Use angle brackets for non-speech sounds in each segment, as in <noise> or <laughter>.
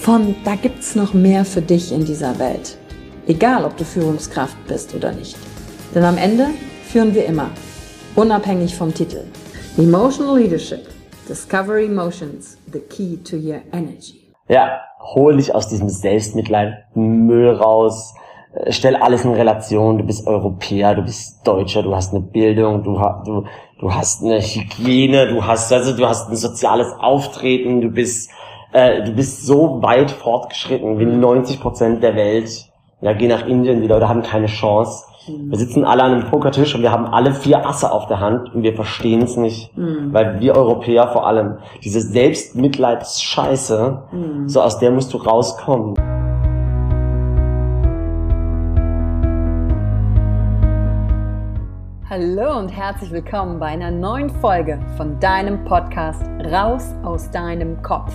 von da gibt's noch mehr für dich in dieser Welt. Egal, ob du Führungskraft bist oder nicht. Denn am Ende führen wir immer, unabhängig vom Titel. Emotional Leadership. Discover Emotions, the key to your energy. Ja, hol dich aus diesem Selbstmitleid Müll raus. Äh, stell alles in Relation. Du bist Europäer, du bist Deutscher, du hast eine Bildung, du, du, du hast eine Hygiene, du hast, also du hast ein soziales Auftreten, du bist äh, du bist so weit fortgeschritten wie 90 Prozent der Welt. Ja, geh nach Indien, die Leute haben keine Chance. Mhm. Wir sitzen alle an einem Pokertisch und wir haben alle vier Asse auf der Hand und wir verstehen es nicht. Mhm. Weil wir Europäer vor allem, diese Selbstmitleidsscheiße, mhm. so aus der musst du rauskommen. Hallo und herzlich willkommen bei einer neuen Folge von deinem Podcast Raus aus deinem Kopf.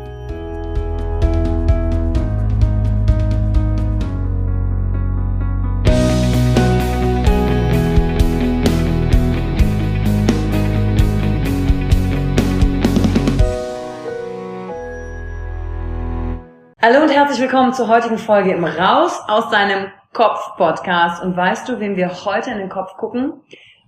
Und herzlich willkommen zur heutigen Folge im Raus aus deinem Kopf Podcast. Und weißt du, wem wir heute in den Kopf gucken?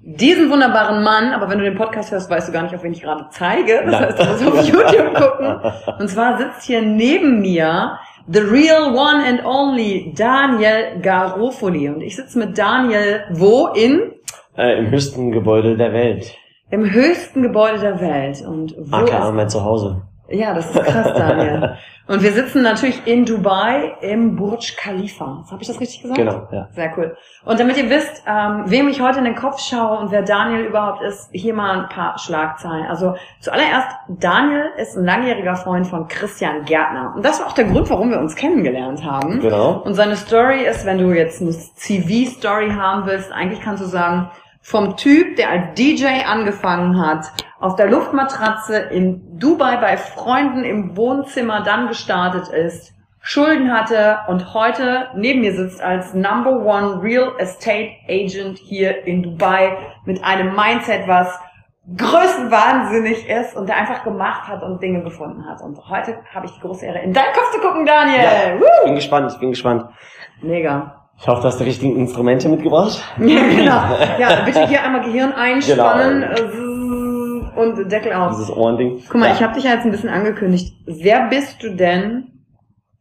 Diesen wunderbaren Mann, aber wenn du den Podcast hörst, weißt du gar nicht, auf wen ich gerade zeige. Das heißt, du musst auf YouTube gucken. Und zwar sitzt hier neben mir the real one and only Daniel Garofoli. Und ich sitze mit Daniel wo in? Äh, Im höchsten Gebäude der Welt. Im höchsten Gebäude der Welt. Und wo AKA mein Zuhause. Ja, das ist krass, Daniel. <laughs> Und wir sitzen natürlich in Dubai im Burj Khalifa. Habe ich das richtig gesagt? Genau, ja. Sehr cool. Und damit ihr wisst, ähm, wem ich heute in den Kopf schaue und wer Daniel überhaupt ist, hier mal ein paar Schlagzeilen. Also zuallererst, Daniel ist ein langjähriger Freund von Christian Gärtner. Und das war auch der Grund, warum wir uns kennengelernt haben. Genau. Und seine Story ist, wenn du jetzt eine CV-Story haben willst, eigentlich kannst du sagen, vom Typ, der als DJ angefangen hat, auf der Luftmatratze in Dubai bei Freunden im Wohnzimmer dann gestartet ist, Schulden hatte und heute neben mir sitzt als Number One Real Estate Agent hier in Dubai mit einem Mindset, was größenwahnsinnig ist und der einfach gemacht hat und Dinge gefunden hat. Und heute habe ich die große Ehre, in deinen Kopf zu gucken, Daniel. Ja, ich bin gespannt, ich bin gespannt. Mega. Ich hoffe, du hast die richtigen Instrumente mitgebracht. <laughs> Ja, genau. <laughs> Ja, bitte hier einmal Gehirn einspannen. Genau und Deckel auf. Dieses Ohrending. Guck mal, ja. ich habe dich ja jetzt ein bisschen angekündigt. Wer bist du denn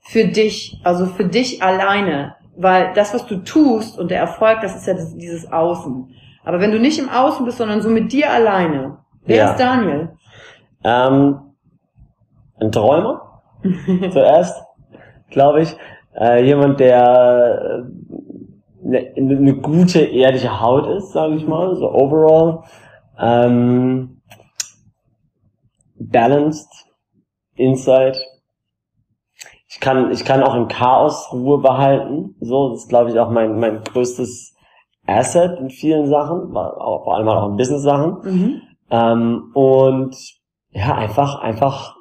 für dich, also für dich alleine? Weil das, was du tust und der Erfolg, das ist ja dieses Außen. Aber wenn du nicht im Außen bist, sondern so mit dir alleine, wer ja. ist Daniel? Ähm, ein Träumer <laughs> zuerst, glaube ich. Äh, jemand, der eine, äh, eine gute ehrliche Haut ist, sage ich mal, so overall. Ähm, balanced, inside. Ich kann, ich kann auch im Chaos Ruhe behalten. So, das ist, glaube ich, auch mein, mein größtes Asset in vielen Sachen, vor allem auch in Business-Sachen. Mhm. Ähm, und ja, einfach, einfach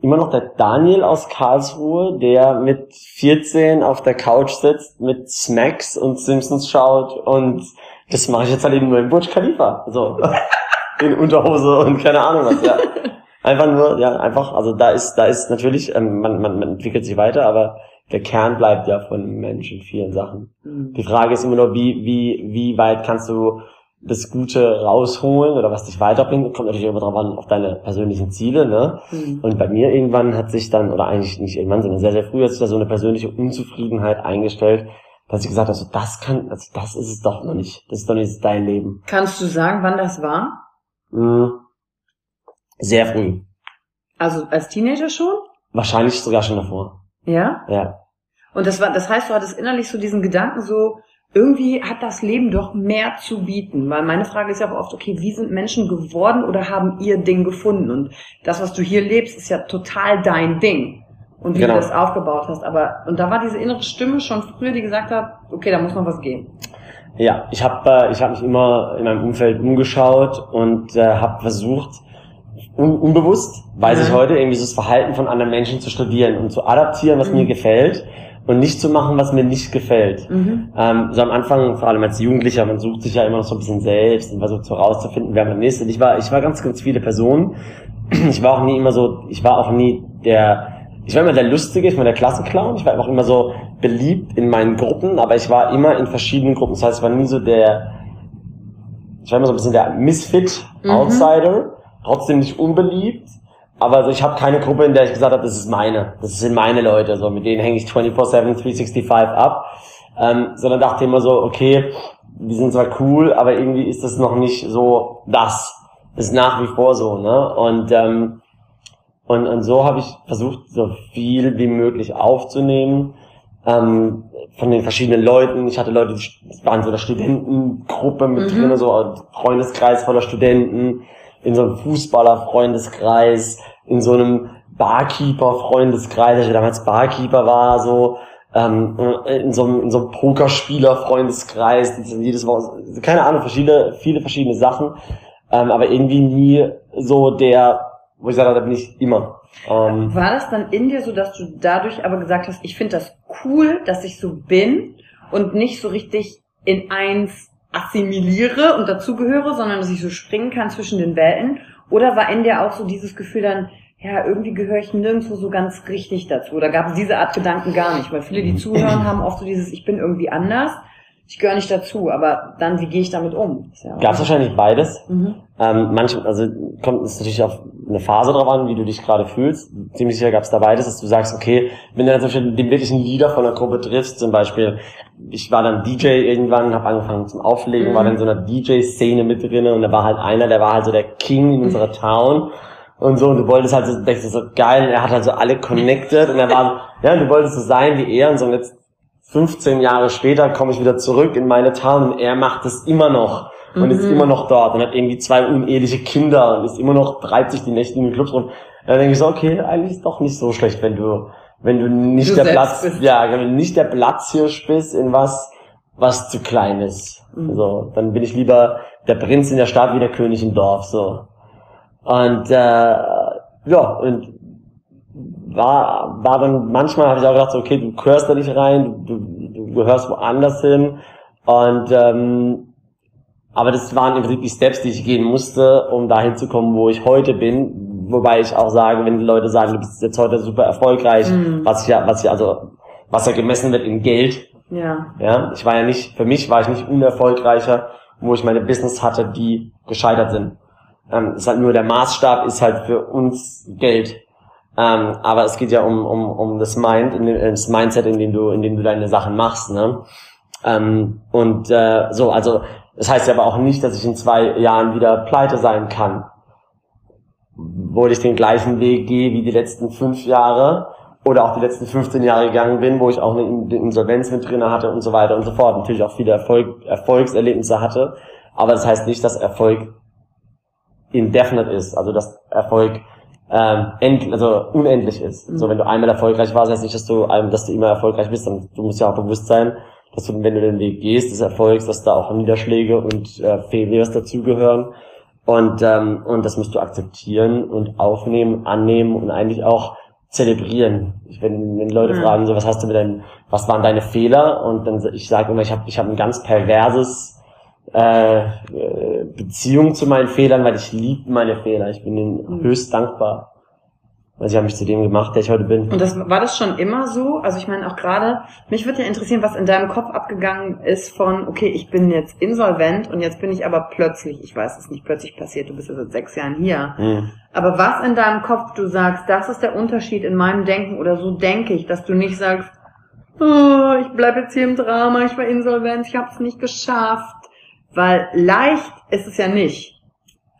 immer noch der Daniel aus Karlsruhe, der mit 14 auf der Couch sitzt, mit Smacks und Simpsons schaut und das mache ich jetzt halt eben nur in Burj Khalifa. So. <laughs> in Unterhose und keine Ahnung was, ja. <laughs> Einfach nur, ja, einfach, also da ist, da ist natürlich, ähm, man, man, man entwickelt sich weiter, aber der Kern bleibt ja von Menschen vielen Sachen. Mhm. Die Frage ist immer nur, wie, wie, wie weit kannst du das Gute rausholen oder was dich weiterbringt, kommt natürlich immer darauf an, auf deine persönlichen Ziele, ne? Mhm. Und bei mir irgendwann hat sich dann, oder eigentlich nicht irgendwann, sondern sehr, sehr früh hat sich da so eine persönliche Unzufriedenheit eingestellt, dass ich gesagt habe, also das kann, also das ist es doch noch nicht. Das ist doch nicht dein Leben. Kannst du sagen, wann das war? Mhm. Sehr früh. Also als Teenager schon? Wahrscheinlich sogar schon davor. Ja? Ja. Und das war, das heißt, du hattest innerlich so diesen Gedanken so, irgendwie hat das Leben doch mehr zu bieten. Weil meine Frage ist ja auch oft, okay, wie sind Menschen geworden oder haben ihr Ding gefunden? Und das, was du hier lebst, ist ja total dein Ding. Und wie genau. du das aufgebaut hast. Aber, und da war diese innere Stimme schon früher, die gesagt hat, okay, da muss noch was gehen. Ja, ich habe äh, ich hab mich immer in meinem Umfeld umgeschaut und äh, habe versucht, un unbewusst, weiß mhm. ich heute, irgendwie so das Verhalten von anderen Menschen zu studieren und zu adaptieren, was mhm. mir gefällt und nicht zu machen, was mir nicht gefällt. Mhm. Ähm, so am Anfang, vor allem als Jugendlicher, man sucht sich ja immer noch so ein bisschen selbst und versucht so rauszufinden, wer man ist. Und ich war, ich war ganz, ganz viele Personen. Ich war auch nie immer so, ich war auch nie der, ich war immer der Lustige, ich war der Klassenclown. Ich war auch immer so beliebt in meinen Gruppen, aber ich war immer in verschiedenen Gruppen. Das heißt, ich war nie so der, ich war immer so ein bisschen der Misfit, mhm. Outsider, trotzdem nicht unbeliebt aber also ich habe keine Gruppe, in der ich gesagt habe, das ist meine, das sind meine Leute, so mit denen hänge ich 24/7, 365 ab, ähm, sondern dachte immer so, okay, die sind zwar cool, aber irgendwie ist das noch nicht so das. Das ist nach wie vor so, ne? Und ähm, und, und so habe ich versucht, so viel wie möglich aufzunehmen ähm, von den verschiedenen Leuten. Ich hatte Leute, die waren so der Studentengruppe mit mhm. drin, so ein Freundeskreis voller Studenten in so einem Fußballer-Freundeskreis, in so einem Barkeeper-Freundeskreis, als ich damals Barkeeper war, so, ähm, in so einem, in so einem Pokerspieler-Freundeskreis, jedes Woche, keine Ahnung, verschiedene, viele verschiedene Sachen, ähm, aber irgendwie nie so der, wo ich sage, da bin ich immer. Ähm, war das dann in dir so, dass du dadurch aber gesagt hast, ich finde das cool, dass ich so bin und nicht so richtig in eins assimiliere und dazugehöre, sondern dass ich so springen kann zwischen den Welten? Oder war in dir auch so dieses Gefühl dann, ja, irgendwie gehöre ich nirgendwo so ganz richtig dazu? Oder gab es diese Art Gedanken gar nicht? Weil viele, die zuhören, haben oft so dieses, ich bin irgendwie anders ich gehöre nicht dazu, aber dann, wie gehe ich damit um? Ja Gab es wahrscheinlich beides. Mhm. Ähm, manchmal, also kommt es natürlich auf eine Phase drauf an, wie du dich gerade fühlst. Ziemlich sicher gab es da beides, dass du sagst, okay, wenn du dann zum Beispiel den wirklichen Leader von der Gruppe triffst, zum Beispiel, ich war dann DJ irgendwann, habe angefangen zum Auflegen, mhm. war dann in so einer DJ-Szene mit drin und da war halt einer, der war halt so der King in unserer Town und so und du wolltest halt so, denkst du so geil und er hat halt so alle connected und er war, ja, du wolltest so sein wie er und so und jetzt 15 Jahre später komme ich wieder zurück in meine Town und er macht es immer noch und mhm. ist immer noch dort und hat irgendwie zwei uneheliche Kinder und ist immer noch, treibt sich die Nächte in den Clubs rum. Dann denke ich so, okay, eigentlich ist doch nicht so schlecht, wenn du, wenn du nicht du der Platz, bist. ja, wenn du nicht der Platzhirsch bist in was, was zu klein ist. Mhm. So, dann bin ich lieber der Prinz in der Stadt wie der König im Dorf, so. Und, äh, ja, und war, war dann, manchmal habe ich auch gedacht, so, okay, du gehörst da nicht rein, du, du, gehörst woanders hin. Und ähm, aber das waren im Prinzip die Steps, die ich gehen musste, um dahin zu kommen, wo ich heute bin. Wobei ich auch sage, wenn die Leute sagen, du bist jetzt heute super erfolgreich, mhm. was ja, was ja, also was ja gemessen wird in Geld. Ja. Ja. Ich war ja nicht, für mich war ich nicht unerfolgreicher, wo ich meine Business hatte, die gescheitert sind. Ähm, ist halt nur der Maßstab ist halt für uns Geld. Ähm, aber es geht ja um, um, um das Mind, in dem, das Mindset, in dem du, in dem du deine Sachen machst, ne? Ähm, und äh, so, also das heißt ja aber auch nicht, dass ich in zwei Jahren wieder pleite sein kann. Wo ich den gleichen Weg gehe wie die letzten fünf Jahre oder auch die letzten 15 Jahre gegangen bin, wo ich auch eine Insolvenz mit drin hatte und so weiter und so fort. Natürlich auch viele Erfolg, Erfolgserlebnisse hatte, aber das heißt nicht, dass Erfolg indefinite ist, also dass Erfolg ähm, end, also unendlich ist. Mhm. So, wenn du einmal erfolgreich warst, heißt nicht, dass du, dass du immer erfolgreich bist. Dann, du musst ja auch bewusst sein, dass du, wenn du den Weg gehst, des Erfolgs, dass da auch Niederschläge und äh, Failures dazugehören. Und, ähm, und das musst du akzeptieren und aufnehmen, annehmen und eigentlich auch zelebrieren. Ich, wenn, wenn Leute mhm. fragen, so was hast du mit deinen, was waren deine Fehler? Und dann ich sage immer, ich habe ich hab ein ganz perverses äh, Beziehung zu meinen Fehlern, weil ich liebe meine Fehler. Ich bin ihnen mhm. höchst dankbar. Also ich habe mich zu dem gemacht, der ich heute bin. Und das war das schon immer so? Also ich meine auch gerade, mich würde ja interessieren, was in deinem Kopf abgegangen ist von, okay, ich bin jetzt insolvent und jetzt bin ich aber plötzlich, ich weiß, es nicht plötzlich passiert, du bist ja seit sechs Jahren hier. Mhm. Aber was in deinem Kopf du sagst, das ist der Unterschied in meinem Denken oder so denke ich, dass du nicht sagst, oh, ich bleibe jetzt hier im Drama, ich war insolvent, ich habe es nicht geschafft. Weil leicht ist es ja nicht.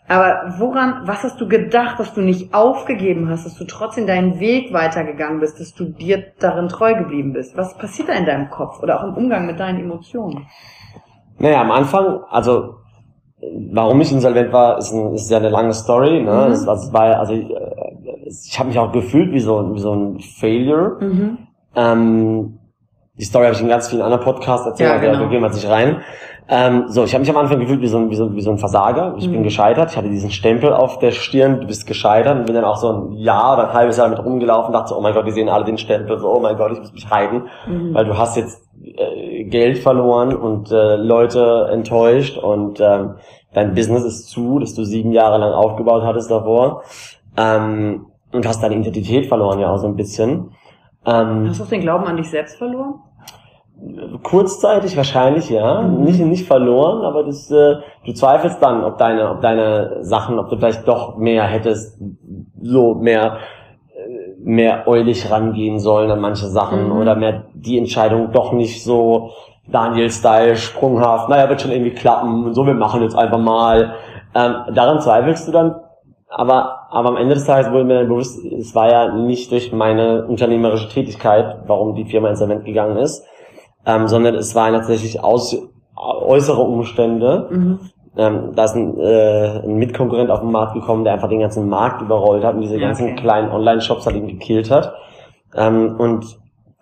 Aber woran, was hast du gedacht, dass du nicht aufgegeben hast, dass du trotzdem deinen Weg weitergegangen bist, dass du dir darin treu geblieben bist? Was passiert da in deinem Kopf oder auch im Umgang mit deinen Emotionen? Naja, am Anfang, also warum ich insolvent war, ist, ein, ist ja eine lange Story. Ne? Mhm. Das, also, war, also ich, äh, ich habe mich auch gefühlt wie so, wie so ein Failure. Mhm. Ähm, die Story habe ich in ganz vielen anderen Podcasts erzählt, ja, genau. da gehen wir jetzt nicht rein. Ähm, so, ich habe mich am Anfang gefühlt wie so ein, wie so, wie so ein Versager. Ich mhm. bin gescheitert. Ich hatte diesen Stempel auf der Stirn, du bist gescheitert. Und bin dann auch so ein Jahr oder ein halbes Jahr mit rumgelaufen dachte so, oh mein Gott, die sehen alle den Stempel. So, oh mein Gott, ich muss mich heiden. Mhm. Weil du hast jetzt äh, Geld verloren und äh, Leute enttäuscht und ähm, dein Business ist zu, das du sieben Jahre lang aufgebaut hattest davor. Ähm, und hast deine Identität verloren ja auch so ein bisschen. Ähm, hast du auch den Glauben an dich selbst verloren? Kurzzeitig wahrscheinlich, ja. Mhm. Nicht, nicht verloren, aber das, äh, du zweifelst dann, ob deine, ob deine Sachen, ob du vielleicht doch mehr hättest, so mehr, äh, mehr eulig rangehen sollen an manche Sachen mhm. oder mehr die Entscheidung doch nicht so Daniel-Style, sprunghaft, naja, wird schon irgendwie klappen und so, wir machen jetzt einfach mal. Ähm, daran zweifelst du dann, aber, aber am Ende des Tages wurde mir dann bewusst, es war ja nicht durch meine unternehmerische Tätigkeit, warum die Firma insolvent gegangen ist, ähm, sondern es waren tatsächlich aus, äußere Umstände. Mhm. Ähm, da ist ein, äh, ein Mitkonkurrent auf den Markt gekommen, der einfach den ganzen Markt überrollt hat und diese ganzen okay. kleinen Online-Shops halt eben gekillt hat. Ähm, und,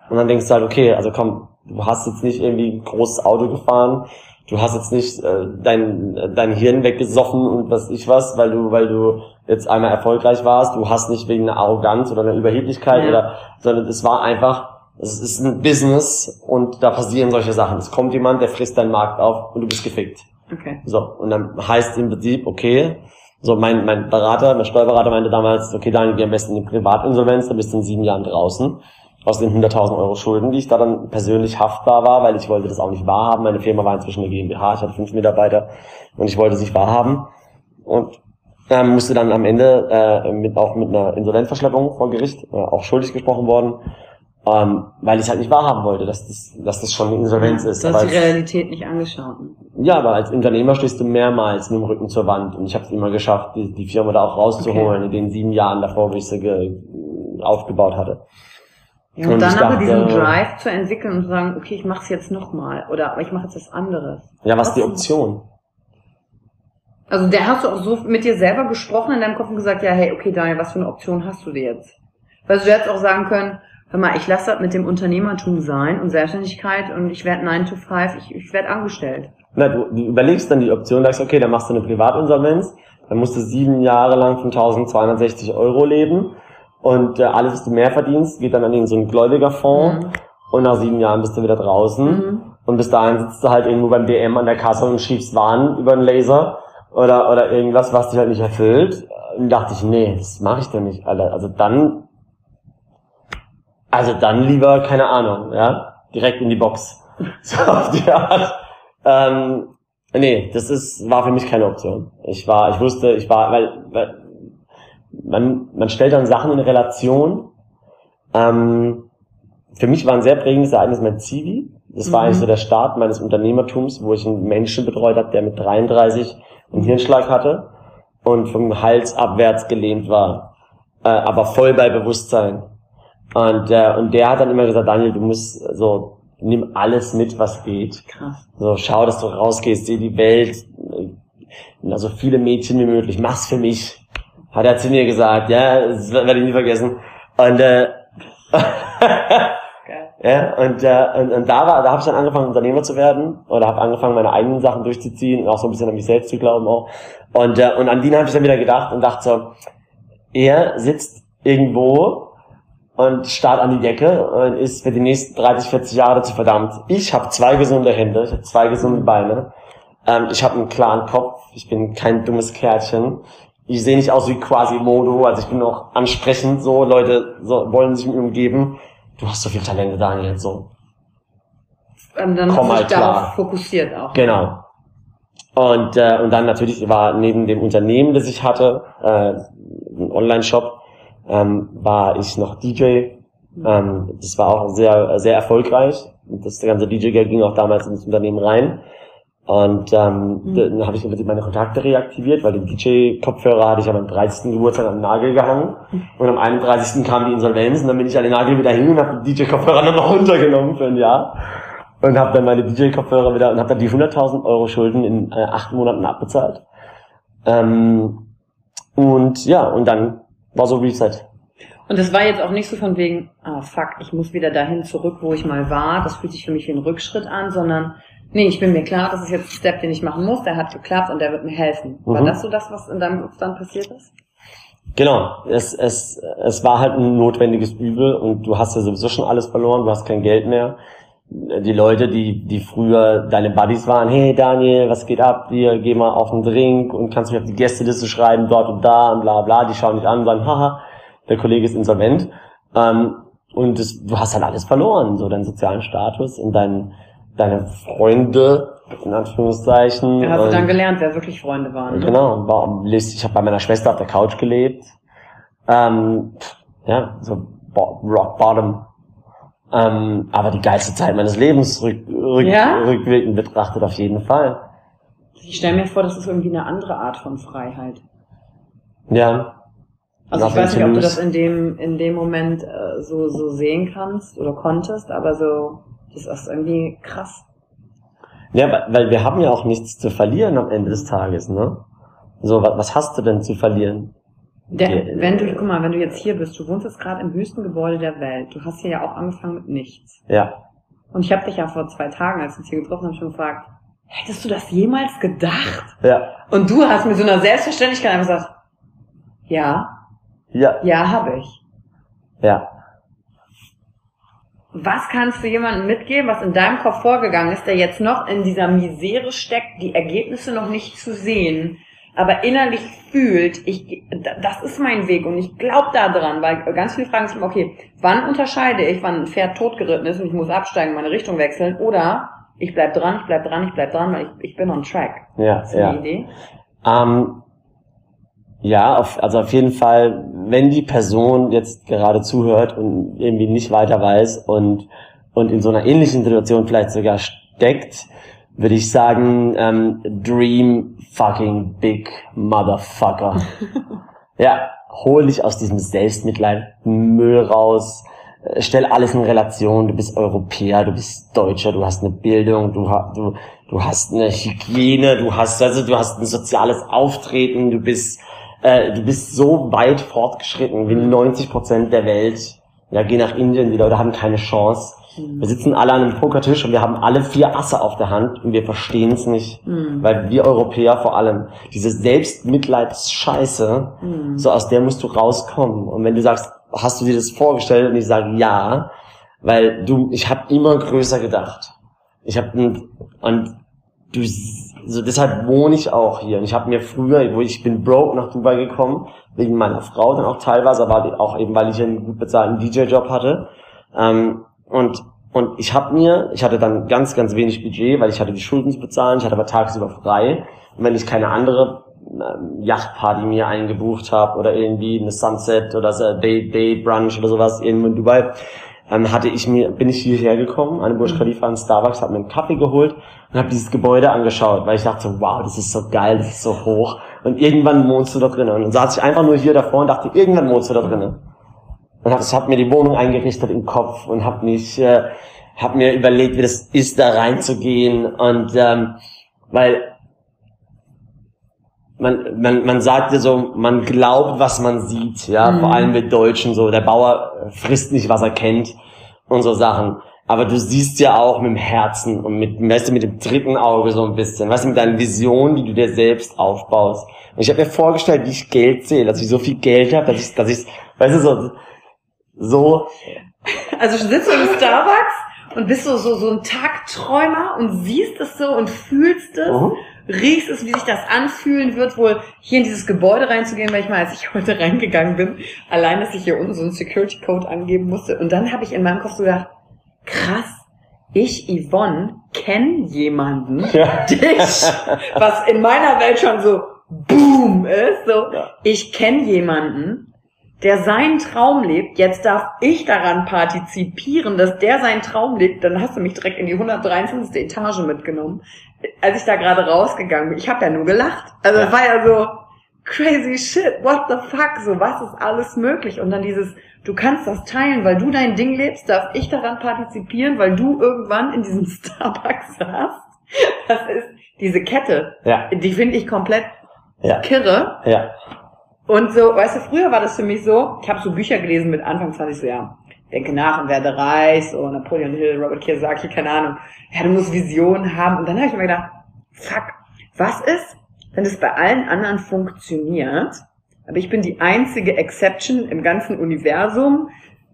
und dann denkst du halt, okay, also komm, du hast jetzt nicht irgendwie ein großes Auto gefahren, du hast jetzt nicht äh, dein, dein Hirn weggesoffen und was ich was, weil du, weil du jetzt einmal erfolgreich warst, du hast nicht wegen einer Arroganz oder einer Überheblichkeit ja. oder, sondern es war einfach, es ist ein Business und da passieren solche Sachen. Es kommt jemand, der frisst deinen Markt auf und du bist gefickt. Okay. So, und dann heißt im Prinzip, okay, so mein, mein Berater, mein Steuerberater meinte damals, okay, Daniel, geh am besten in die Privatinsolvenz, dann bist du in sieben Jahren draußen. Aus den 100.000 Euro Schulden, die ich da dann persönlich haftbar war, weil ich wollte das auch nicht wahrhaben. Meine Firma war inzwischen eine GmbH, ich hatte fünf Mitarbeiter und ich wollte es nicht wahrhaben. Und ähm, musste dann am Ende äh, mit, auch mit einer Insolvenzverschleppung vor Gericht äh, auch schuldig gesprochen worden ähm, weil ich halt nicht wahrhaben wollte, dass das, dass das schon eine Insolvenz ist. Du hast die Realität nicht angeschaut. Ja, aber als Unternehmer stehst du mehrmals mit dem Rücken zur Wand und ich habe es immer geschafft, die, die Firma da auch rauszuholen okay. in den sieben Jahren davor, wo ich sie ge, aufgebaut hatte. Ja, und, und dann aber diesen Drive zu entwickeln und zu sagen, okay, ich mache es jetzt nochmal oder aber ich mache jetzt was anderes. Ja, was ist die Option? Also der hast du auch so mit dir selber gesprochen in deinem Kopf und gesagt, ja, hey, okay, Daniel, was für eine Option hast du dir jetzt? Weil du hättest auch sagen können, hör mal, ich lasse das mit dem Unternehmertum sein und Selbstständigkeit und ich werde 9 to 5, ich, ich werde angestellt. Na, du, du überlegst dann die Option, sagst, okay, dann machst du eine Privatinsolvenz, dann musst du sieben Jahre lang von 1260 Euro leben und äh, alles, was du mehr verdienst, geht dann an so einen Gläubigerfonds mhm. und nach sieben Jahren bist du wieder draußen mhm. und bis dahin sitzt du halt irgendwo beim DM an der Kasse und schiebst Waren über den Laser oder, oder irgendwas, was dich halt nicht erfüllt. Und dachte ich, nee, das mache ich doch nicht, Alter. Also dann also dann lieber, keine Ahnung, ja, direkt in die Box. <laughs> So auf die Art. Ähm, nee, das ist, war für mich keine Option. Ich war, ich wusste, ich war, weil, weil man, man stellt dann Sachen in Relation. Ähm, für mich war ein sehr prägendes Ereignis mein Zivi. Das war mhm. eigentlich so der Start meines Unternehmertums, wo ich einen Menschen betreut habe, der mit 33 einen Hirnschlag hatte und vom Hals abwärts gelähmt war, äh, aber voll bei Bewusstsein. Und, äh, und der hat dann immer gesagt, Daniel, du musst so, nimm alles mit, was geht. Krass. So, schau, dass du rausgehst, sieh die Welt, na, so viele Mädchen wie möglich, mach's für mich. Hat er zu mir gesagt, ja, das werde ich nie vergessen. Und, äh, <laughs> Ja, und, äh, und, und da war, da habe ich dann angefangen, Unternehmer zu werden oder habe angefangen, meine eigenen Sachen durchzuziehen und auch so ein bisschen an mich selbst zu glauben auch. Und, äh, und an die habe ich dann wieder gedacht und dachte so, er sitzt irgendwo und starrt an die Decke und ist für die nächsten 30, 40 Jahre dazu verdammt. Ich habe zwei gesunde Hände, ich habe zwei gesunde Beine, ähm, ich habe einen klaren Kopf, ich bin kein dummes Kärtchen. Ich sehe nicht aus wie quasi Modo, also ich bin auch ansprechend, so Leute so, wollen sich mit mir umgeben. Du hast so viel Talente, Daniel, so. Und dann Komm hast dich darauf klar. fokussiert auch. Genau. Und, äh, und dann natürlich war neben dem Unternehmen, das ich hatte, äh, ein Online-Shop, ähm, war ich noch DJ. Ähm, das war auch sehr, sehr erfolgreich. Das ganze DJ-Geld ging auch damals ins Unternehmen rein. Und ähm, Mhm. dann habe ich meine Kontakte reaktiviert, weil den DJ-Kopfhörer hatte ich meinem 30. Geburtstag am Nagel gehangen. Und am 31. kam die Insolvenz und dann bin ich an den Nagel wieder hin und habe die DJ-Kopfhörer nochmal runtergenommen für ein Jahr. Und habe dann meine DJ-Kopfhörer wieder und habe dann die 100.000 Euro Schulden in äh, acht Monaten abbezahlt. Ähm, und ja, und dann war so Reset. Und das war jetzt auch nicht so von wegen, ah fuck, ich muss wieder dahin zurück, wo ich mal war. Das fühlt sich für mich wie ein Rückschritt an, sondern nee, ich bin mir klar, das ist jetzt ein Step, den ich machen muss. Der hat geklappt und der wird mir helfen. War Mhm. das so das, was in deinem Kopf dann passiert ist? Genau, es, es, es war halt ein notwendiges Übel und du hast ja sowieso schon alles verloren, du hast kein Geld mehr. Die Leute, die, die früher deine Buddies waren, hey Daniel, was geht ab? Wir geh mal auf einen Drink und kannst mich auf die Gästeliste schreiben, dort und da und bla bla, die schauen dich an und sagen, haha, der Kollege ist insolvent. Ähm, und das, du hast halt alles verloren, so deinen sozialen Status und dein, deine Freunde, in Anführungszeichen. Ja, hast du dann gelernt, wer wirklich Freunde waren. ne? Genau, ich habe bei meiner Schwester auf der Couch gelebt. Ähm, ja, so rock bottom. Ähm, aber die geilste Zeit meines Lebens rück, rück, Ja? rückwirkend betrachtet auf jeden Fall. Ich stelle mir vor, das ist irgendwie eine andere Art von Freiheit. Ja. Also ich Nothing weiß to nicht, ob du das in dem, in dem Moment äh, so, so sehen kannst oder konntest, aber so, das ist irgendwie krass. Ja, weil, weil wir haben ja auch nichts zu verlieren am Ende des Tages, ne? So, was, was hast du denn zu verlieren? Der, wenn du, guck mal, wenn du jetzt hier bist, du wohnst jetzt gerade im höchsten Gebäude der Welt. Du hast hier ja auch angefangen mit nichts. Ja. Und ich habe dich ja vor zwei Tagen, als wir uns hier getroffen haben, schon gefragt, hättest du das jemals gedacht? Ja. Und du hast mit so einer Selbstverständlichkeit einfach gesagt, ja, Ja. ja, habe ich. Ja. Was kannst du jemandem mitgeben, was in deinem Kopf vorgegangen ist, der jetzt noch in dieser Misere steckt, die Ergebnisse noch nicht zu sehen, aber innerlich fühlt, ich, das ist mein Weg und ich glaube da dran, weil ganz viele fragen sich immer, okay, wann unterscheide ich, wann ein Pferd totgeritten ist und ich muss absteigen, meine Richtung wechseln oder ich bleib dran, ich bleib dran, ich bleib dran, weil ich, ich bin on track. Ja. Das ist ja. Idee. Ähm, ja, auf, also auf jeden Fall, wenn die Person jetzt gerade zuhört und irgendwie nicht weiter weiß und, und in so einer ähnlichen Situation vielleicht sogar steckt, würde ich sagen, ähm, dream fucking big motherfucker. <laughs> ja, hol dich aus diesem Selbstmitleid Müll raus, äh, stell alles in Relation, du bist Europäer, du bist Deutscher, du hast eine Bildung, du, du, du hast eine Hygiene, du hast, also du hast ein soziales Auftreten, du bist, äh, du bist so weit fortgeschritten wie 90 Prozent der Welt. Ja, geh nach Indien, die Leute haben keine Chance. Wir sitzen alle an einem Pokertisch und wir haben alle vier Asse auf der Hand und wir verstehen es nicht. Mhm. Weil wir Europäer vor allem, diese Selbstmitleidsscheiße, Mhm. so aus der musst du rauskommen. Und wenn du sagst, hast du dir das vorgestellt? Und ich sage ja, weil du, ich habe immer größer gedacht. Ich habe und, und du, so deshalb wohne ich auch hier. Und ich habe mir früher, wo ich bin broke nach Dubai gekommen, wegen meiner Frau dann auch teilweise, aber auch eben, weil ich einen gut bezahlten DJ-Job hatte. Ähm, und und ich habe mir, ich hatte dann ganz, ganz wenig Budget, weil ich hatte die Schulden zu bezahlen, ich hatte aber tagsüber frei. Und wenn ich keine andere ähm, Yachtparty mir eingebucht habe oder irgendwie eine Sunset oder so Day, Day Brunch oder sowas irgendwo in Dubai, ähm, hatte ich mir, bin ich hierher gekommen, an den Burj Khalifa in Starbucks, habe mir einen Kaffee geholt und habe dieses Gebäude angeschaut, weil ich dachte, wow, das ist so geil, das ist so hoch. Und irgendwann wohnst du da drinnen. Und dann saß ich einfach nur hier davor und dachte, irgendwann wohnst du da drinnen. Und hab, hab mir die Wohnung eingerichtet im Kopf und hab mich, äh, hab mir überlegt, wie das ist, da reinzugehen. Und ähm, weil man, man, man sagt ja so, man glaubt, was man sieht, ja, Mhm. vor allem mit Deutschen so, der Bauer frisst nicht, was er kennt. und so Sachen. Aber du siehst ja auch mit dem Herzen und mit, weißt du, mit dem dritten Auge so ein bisschen, weißt du, mit deinen Visionen, die du dir selbst aufbaust. Und ich habe mir vorgestellt, wie ich Geld sehe, dass ich so viel Geld habe, dass ich, dass ich, weißt du, so, so. Also sitzt du im Starbucks und bist so, so, so ein Tagträumer und siehst es so und fühlst es, mhm. riechst es, wie sich das anfühlen wird, wohl hier in dieses Gebäude reinzugehen, weil ich mal, als ich heute reingegangen bin, allein, dass ich hier unten so einen Security Code angeben musste. Und dann habe ich in meinem Kopf so gedacht, krass, ich, Yvonne, kenne jemanden, ja. dich, was in meiner Welt schon so boom ist, so, ja. ich kenne jemanden, der seinen Traum lebt, jetzt darf ich daran partizipieren, dass der seinen Traum lebt, dann hast du mich direkt in die 123. Etage mitgenommen. Als ich da gerade rausgegangen bin, ich habe ja nur gelacht. Also es war ja so crazy shit, what the fuck, so was ist alles möglich? Und dann dieses, du kannst das teilen, weil du dein Ding lebst, darf ich daran partizipieren, weil du irgendwann in diesem <laughs> Starbucks saßt. Das ist diese Kette, ja. die finde ich komplett ja. kirre. Ja. Und so, weißt du, früher war das für mich so, ich habe so Bücher gelesen mit Anfang 20 so, ja, denke nach und werde reich, so Napoleon Hill, Robert Kiyosaki, keine Ahnung. Ja, du musst Visionen haben. Und dann habe ich mir gedacht, fuck, was ist, wenn es bei allen anderen funktioniert, aber ich bin die einzige Exception im ganzen Universum,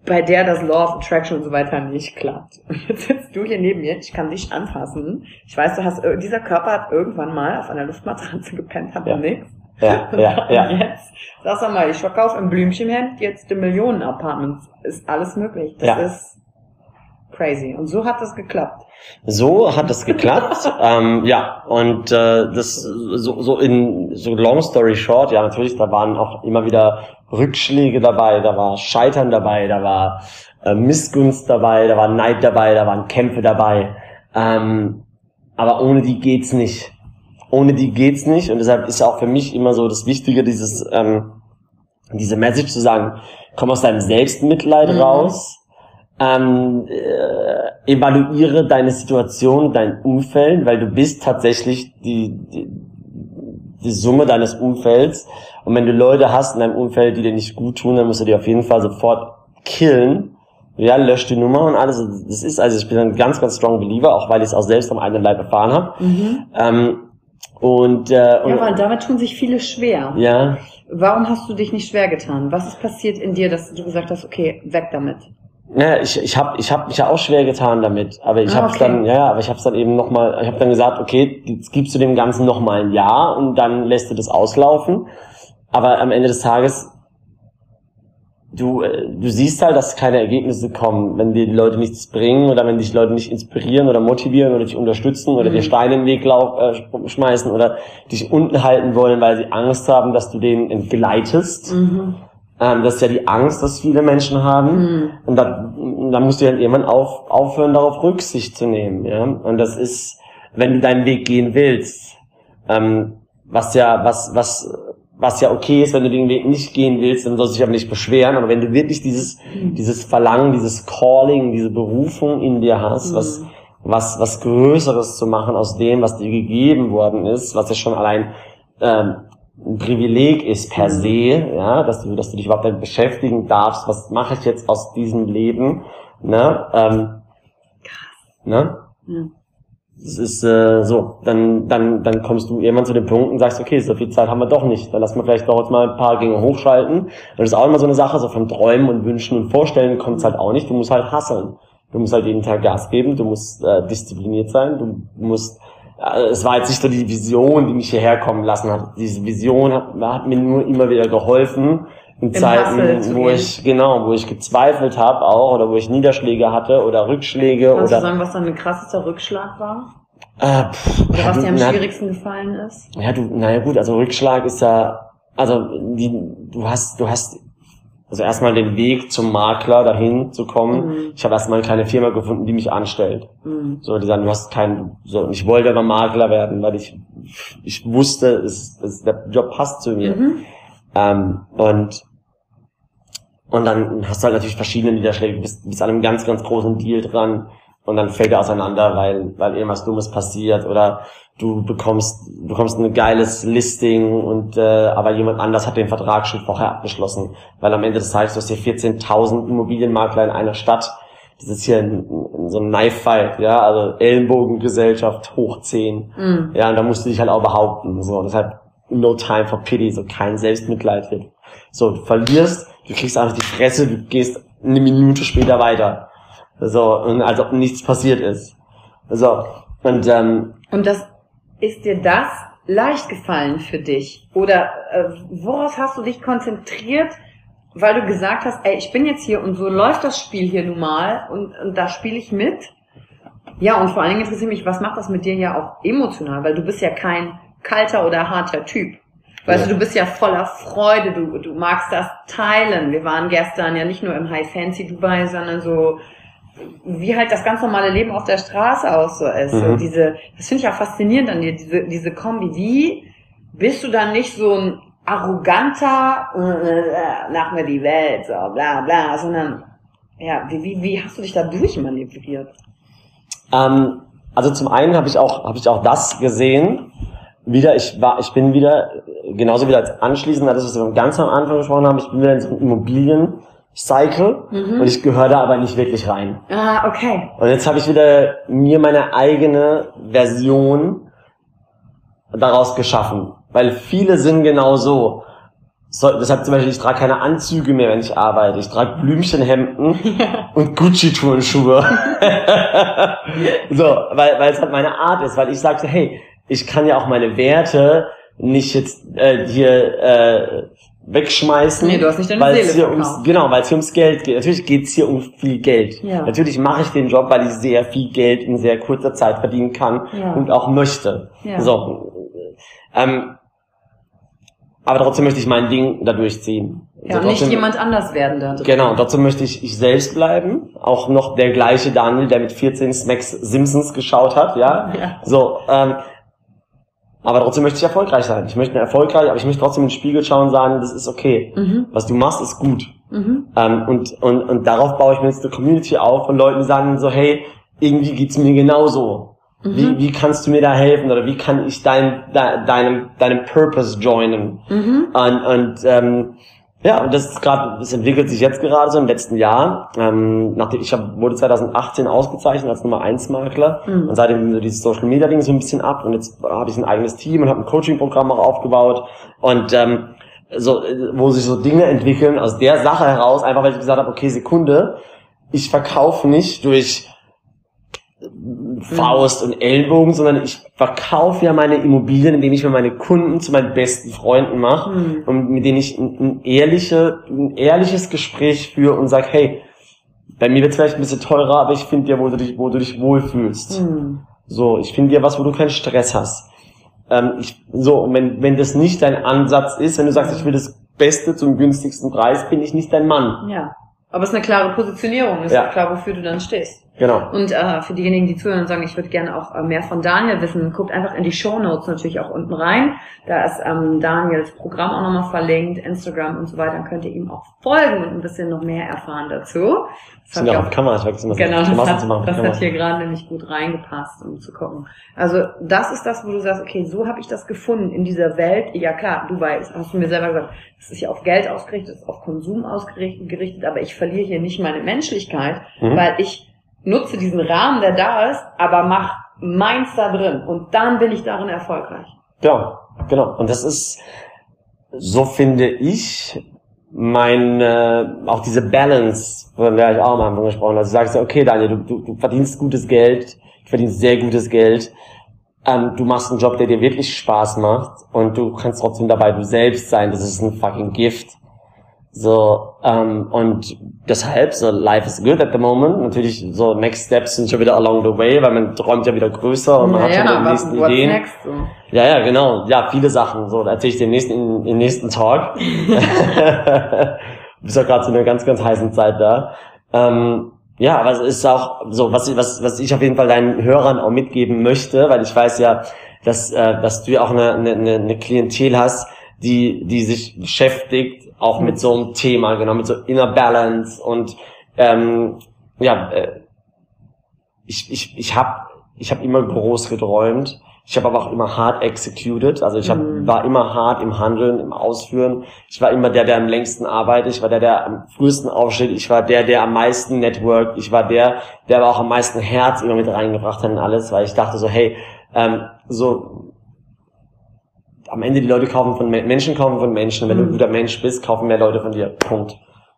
bei der das Law of Attraction und so weiter nicht klappt. Und jetzt sitzt du hier neben mir, ich kann dich anfassen. Ich weiß, du hast, dieser Körper hat irgendwann mal auf einer Luftmatratze <laughs> gepennt, hat ja. nichts. Ja, <laughs> ja, ja. Jetzt, sag mal, ich verkaufe im Blümchenhemd jetzt die Millionen-Apartments. Ist alles möglich. Das ja. ist crazy. Und so hat das geklappt. So hat das geklappt. <laughs> ähm, ja, und äh, das so, so in so long story short, ja natürlich, da waren auch immer wieder Rückschläge dabei, da war Scheitern dabei, da war äh, Missgunst dabei, da war Neid dabei, da waren Kämpfe dabei. Ähm, aber ohne die geht's nicht. Ohne die geht's nicht. Und deshalb ist auch für mich immer so das Wichtige, dieses, ähm, diese Message zu sagen, komm aus deinem Selbstmitleid mhm. raus, ähm, äh, evaluiere deine Situation, dein Umfeld, weil du bist tatsächlich die, die, die Summe deines Umfelds. Und wenn du Leute hast in deinem Umfeld, die dir nicht gut tun, dann musst du die auf jeden Fall sofort killen. Ja, lösch die Nummer und alles. Das ist, also ich bin ein ganz, ganz strong Believer, auch weil ich es auch selbst am eigenen Leib erfahren habe. Mhm. Ähm, und, äh, und, ja, aber damit tun sich viele schwer. Ja. Warum hast du dich nicht schwer getan? Was ist passiert in dir, dass du gesagt hast, okay, weg damit? Naja, ich, ich habe ich hab mich ja auch schwer getan damit, aber ich ah, habe okay. dann, ja, aber ich habe es dann eben nochmal, ich habe dann gesagt, okay, jetzt gibst du dem Ganzen nochmal ein Jahr und dann lässt du das auslaufen. Aber am Ende des Tages du, äh, du siehst halt, dass keine Ergebnisse kommen, wenn dir die Leute nichts bringen oder wenn dich Leute nicht inspirieren oder motivieren oder dich unterstützen oder mhm. dir Steine in den Weg lauf, äh, schmeißen oder dich unten halten wollen, weil sie Angst haben, dass du denen entgleitest. Mhm. Ähm, das ist ja die Angst, dass viele Menschen haben. Mhm. Und da, da musst du ja irgendwann auf, aufhören, darauf Rücksicht zu nehmen. Ja? Und das ist, wenn du deinen Weg gehen willst, ähm, was ja, was, was was ja okay ist, wenn du den Weg nicht gehen willst, dann sollst du dich aber nicht beschweren. Aber wenn du wirklich dieses, mhm. dieses Verlangen, dieses Calling, diese Berufung in dir hast, mhm. was, was, was Größeres zu machen aus dem, was dir gegeben worden ist, was ja schon allein ähm, ein Privileg ist per mhm. se, ja, dass du, dass du dich überhaupt damit beschäftigen darfst, was mache ich jetzt aus diesem Leben, ne, ähm, ne? Mhm. Das ist äh, so, dann, dann, dann kommst du irgendwann zu dem Punkt und sagst, okay, so viel Zeit haben wir doch nicht. Dann lassen wir vielleicht doch jetzt mal ein paar Gänge hochschalten. Das ist auch immer so eine Sache, so von Träumen und Wünschen und Vorstellen kommt es halt auch nicht. Du musst halt hasseln. Du musst halt jeden Tag Gas geben, du musst äh, diszipliniert sein, du musst äh, es war jetzt nicht so die Vision, die mich hierher kommen lassen hat. Diese Vision hat, hat mir nur immer wieder geholfen, in Zeiten, wo ich genau, wo ich gezweifelt habe auch oder wo ich Niederschläge hatte oder Rückschläge Kannst oder. du sagen, was dein krassester Rückschlag war? Äh, pff, oder was dir am na, schwierigsten gefallen ist? Ja, du, naja gut, also Rückschlag ist ja, also die, du hast, du hast also erstmal den Weg zum Makler dahin zu kommen. Mhm. Ich habe erstmal keine Firma gefunden, die mich anstellt. Mhm. So, die sagen, du hast keinen, so, und ich wollte aber Makler werden, weil ich, ich wusste, es, es, der Job passt zu mir. Mhm. Ähm, und und dann hast du halt natürlich verschiedene Niederschläge, du bist, bist an einem ganz, ganz großen Deal dran und dann fällt er auseinander, weil, weil irgendwas Dummes passiert oder du bekommst, bekommst ein geiles Listing und äh, aber jemand anders hat den Vertrag schon vorher abgeschlossen. Weil am Ende des Tages, du hast hier 14.000 Immobilienmakler in einer Stadt, das ist hier in, in so einem Knife Fight, ja, also Ellenbogengesellschaft hoch 10. Mhm. Ja, und da musst du dich halt auch behaupten, so, deshalb no time for pity, so kein Selbstmitleid wird. So, verlierst, du kriegst einfach die Fresse, du gehst eine Minute später weiter. So, und als ob nichts passiert ist. So, und ähm, Und das ist dir das leicht gefallen für dich? Oder äh, worauf hast du dich konzentriert, weil du gesagt hast, ey, ich bin jetzt hier und so läuft das Spiel hier nun mal und, und da spiele ich mit? Ja, und vor allen Dingen interessiert mich, was macht das mit dir ja auch emotional? Weil du bist ja kein kalter oder harter Typ. Weißt Ja. du, du bist ja voller Freude, du, du magst das teilen. Wir waren gestern ja nicht nur im High Fancy Dubai, sondern so, wie halt das ganz normale Leben auf der Straße auch so ist. Mhm. Und diese, das finde ich auch faszinierend an dir, diese, diese Kombi. Wie bist du dann nicht so ein arroganter, äh, nach mir die Welt, so bla bla, sondern ja, wie, wie, wie hast du dich da durchmanövriert? Ähm, also zum einen habe ich auch habe ich auch das gesehen. Wieder, ich war, ich bin wieder genauso wieder als anschließend, das was wir ganz am Anfang gesprochen haben, ich bin wieder in so einem Immobilien-Cycle Mhm. und ich gehöre da aber nicht wirklich rein. Ah, okay. Und jetzt habe ich wieder mir meine eigene Version daraus geschaffen. Weil viele sind genau so. so deshalb zum Beispiel, ich trage keine Anzüge mehr, wenn ich arbeite. Ich trage Blümchenhemden <laughs> und Gucci-Turnschuhe. <laughs> so, weil, weil es halt meine Art ist. Weil ich sage hey, ich kann ja auch meine Werte nicht jetzt äh, hier äh, wegschmeißen. Nee, du hast nicht deine weil es Seele hier ums. Genau, weil es hier ums Geld geht. Natürlich geht es hier um viel Geld. Ja. Natürlich mache ich den Job, weil ich sehr viel Geld in sehr kurzer Zeit verdienen kann Ja. und auch möchte. Ja. So. Ähm, aber trotzdem möchte ich mein Ding da durchziehen. Ja, so, und nicht trotzdem- jemand anders werden da drin. Genau, trotzdem möchte ich ich selbst bleiben. Auch noch der gleiche Daniel, der mit 14 Smacks Simpsons geschaut hat, ja. Ja. So, ähm, aber trotzdem möchte ich erfolgreich sein. Ich möchte erfolgreich, aber ich möchte trotzdem in den Spiegel schauen und sagen, das ist okay. Mhm. Was du machst, ist gut. Mhm. Ähm, und, und, und darauf baue ich mir jetzt eine Community auf von Leuten, die sagen so, hey, irgendwie geht's mir genauso. Mhm. Wie, wie kannst du mir da helfen oder wie kann ich dein, de, deinem, deinem Purpose joinen? Mhm. Und, und ähm, ja, und das ist gerade, das entwickelt sich jetzt gerade so im letzten Jahr. Ähm, nachdem ich hab, wurde 2018 ausgezeichnet als Nummer 1 Makler Mhm. und seitdem so dieses Social Media Ding so ein bisschen ab und jetzt habe ich ein eigenes Team und habe ein Coaching Programm auch aufgebaut und ähm, so, wo sich so Dinge entwickeln aus der Sache heraus, einfach weil ich gesagt habe, okay, Sekunde, ich verkaufe nicht durch Faust und Ellbogen, sondern ich verkaufe ja meine Immobilien, indem ich mir meine Kunden zu meinen besten Freunden mache Mhm. und mit denen ich ein, ein, ehrliche, ein ehrliches Gespräch führe und sage, hey, bei mir wird es vielleicht ein bisschen teurer, aber ich finde dir, wo du dich, wo du dich wohlfühlst. Mhm. So, ich finde dir was, wo du keinen Stress hast. Ähm, ich, so, und wenn, wenn das nicht dein Ansatz ist, wenn du sagst, ich will das Beste zum günstigsten Preis, bin ich nicht dein Mann. Ja. Aber es ist eine klare Positionierung, ist Ja. auch klar, wofür du dann stehst. Genau. Und äh, für diejenigen, die zuhören und sagen, ich würde gerne auch äh, mehr von Daniel wissen, guckt einfach in die Shownotes natürlich auch unten rein. Da ist ähm, Daniels Programm auch nochmal verlinkt, Instagram und so weiter. Dann könnt ihr ihm auch folgen und ein bisschen noch mehr erfahren dazu. Das hab ja ich auf Kamera, ich Genau, das, hat, zu machen. das hat hier gerade nämlich gut reingepasst, um zu gucken. Also das ist das, wo du sagst, okay, so habe ich das gefunden in dieser Welt. Ja klar, Dubai ist, hast du mir selber gesagt, es ist ja auf Geld ausgerichtet, es ist auf Konsum ausgerichtet, gerichtet, aber ich verliere hier nicht meine Menschlichkeit, Mhm. weil ich nutze diesen Rahmen, der da ist, aber mach meins da drin und dann bin ich darin erfolgreich. Genau, genau. Und das ist, so finde ich, meine, auch diese Balance, von der ich auch am Anfang gesprochen habe. Also du sagst, okay, Daniel, du, du, du verdienst gutes Geld, du verdienst sehr gutes Geld, ähm, du machst einen Job, der dir wirklich Spaß macht und du kannst trotzdem dabei du selbst sein. Das ist ein fucking Gift. So, ähm, und deshalb, so, life is good at the moment. Natürlich, so, next steps sind schon wieder along the way, weil man träumt ja wieder größer und man hat schon die nächsten what's Ideen. next? Ja, ja, genau. Ja, viele Sachen. So, da erzähle ich dir im nächsten, im nächsten Talk. du <laughs> bist ja gerade zu einer ganz, ganz heißen Zeit da. Ähm, ja, aber es ist auch so, was, ich- was, was ich auf jeden Fall deinen Hörern auch mitgeben möchte, weil ich weiß ja, dass, äh, dass du ja auch eine, eine, eine Klientel hast, die, die sich beschäftigt, auch mit so einem Thema, genau, mit so Inner Balance und ähm, ja, äh, ich, ich, ich habe ich hab immer groß geträumt. Ich habe aber auch immer hart executed. Also ich hab, Mhm. war immer hart im Handeln, im Ausführen. Ich war immer der, der am längsten arbeitet. Ich war der, der am frühesten aufsteht. Ich war der, der am meisten networked. Ich war der, der aber auch am meisten Herz immer mit reingebracht hat in alles, weil ich dachte so, hey, ähm, so am Ende die Leute kaufen von Men- Menschen kaufen von Menschen. Wenn du ein Mhm. guter Mensch bist, kaufen mehr Leute von dir. Punkt.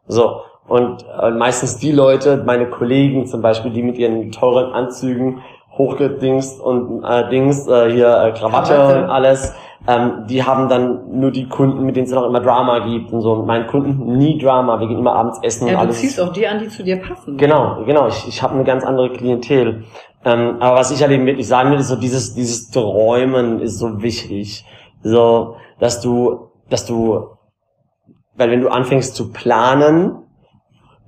So. Und äh, meistens die Leute, meine Kollegen zum Beispiel, die mit ihren teuren Anzügen hochgedingst und äh, Dings, äh, hier äh, Krawatte, und alles, ähm, die haben dann nur die Kunden, mit denen es noch immer Drama gibt und so. Und meinen Kunden nie Drama, wir gehen immer abends essen Ja, und du alles. ziehst auch die an, die zu dir passen. Genau, genau. Ich, ich habe eine ganz andere Klientel. Ähm, aber was ich halt eben wirklich sagen will, ist so dieses, dieses Träumen ist so wichtig. So, dass du, dass du, weil wenn du anfängst zu planen,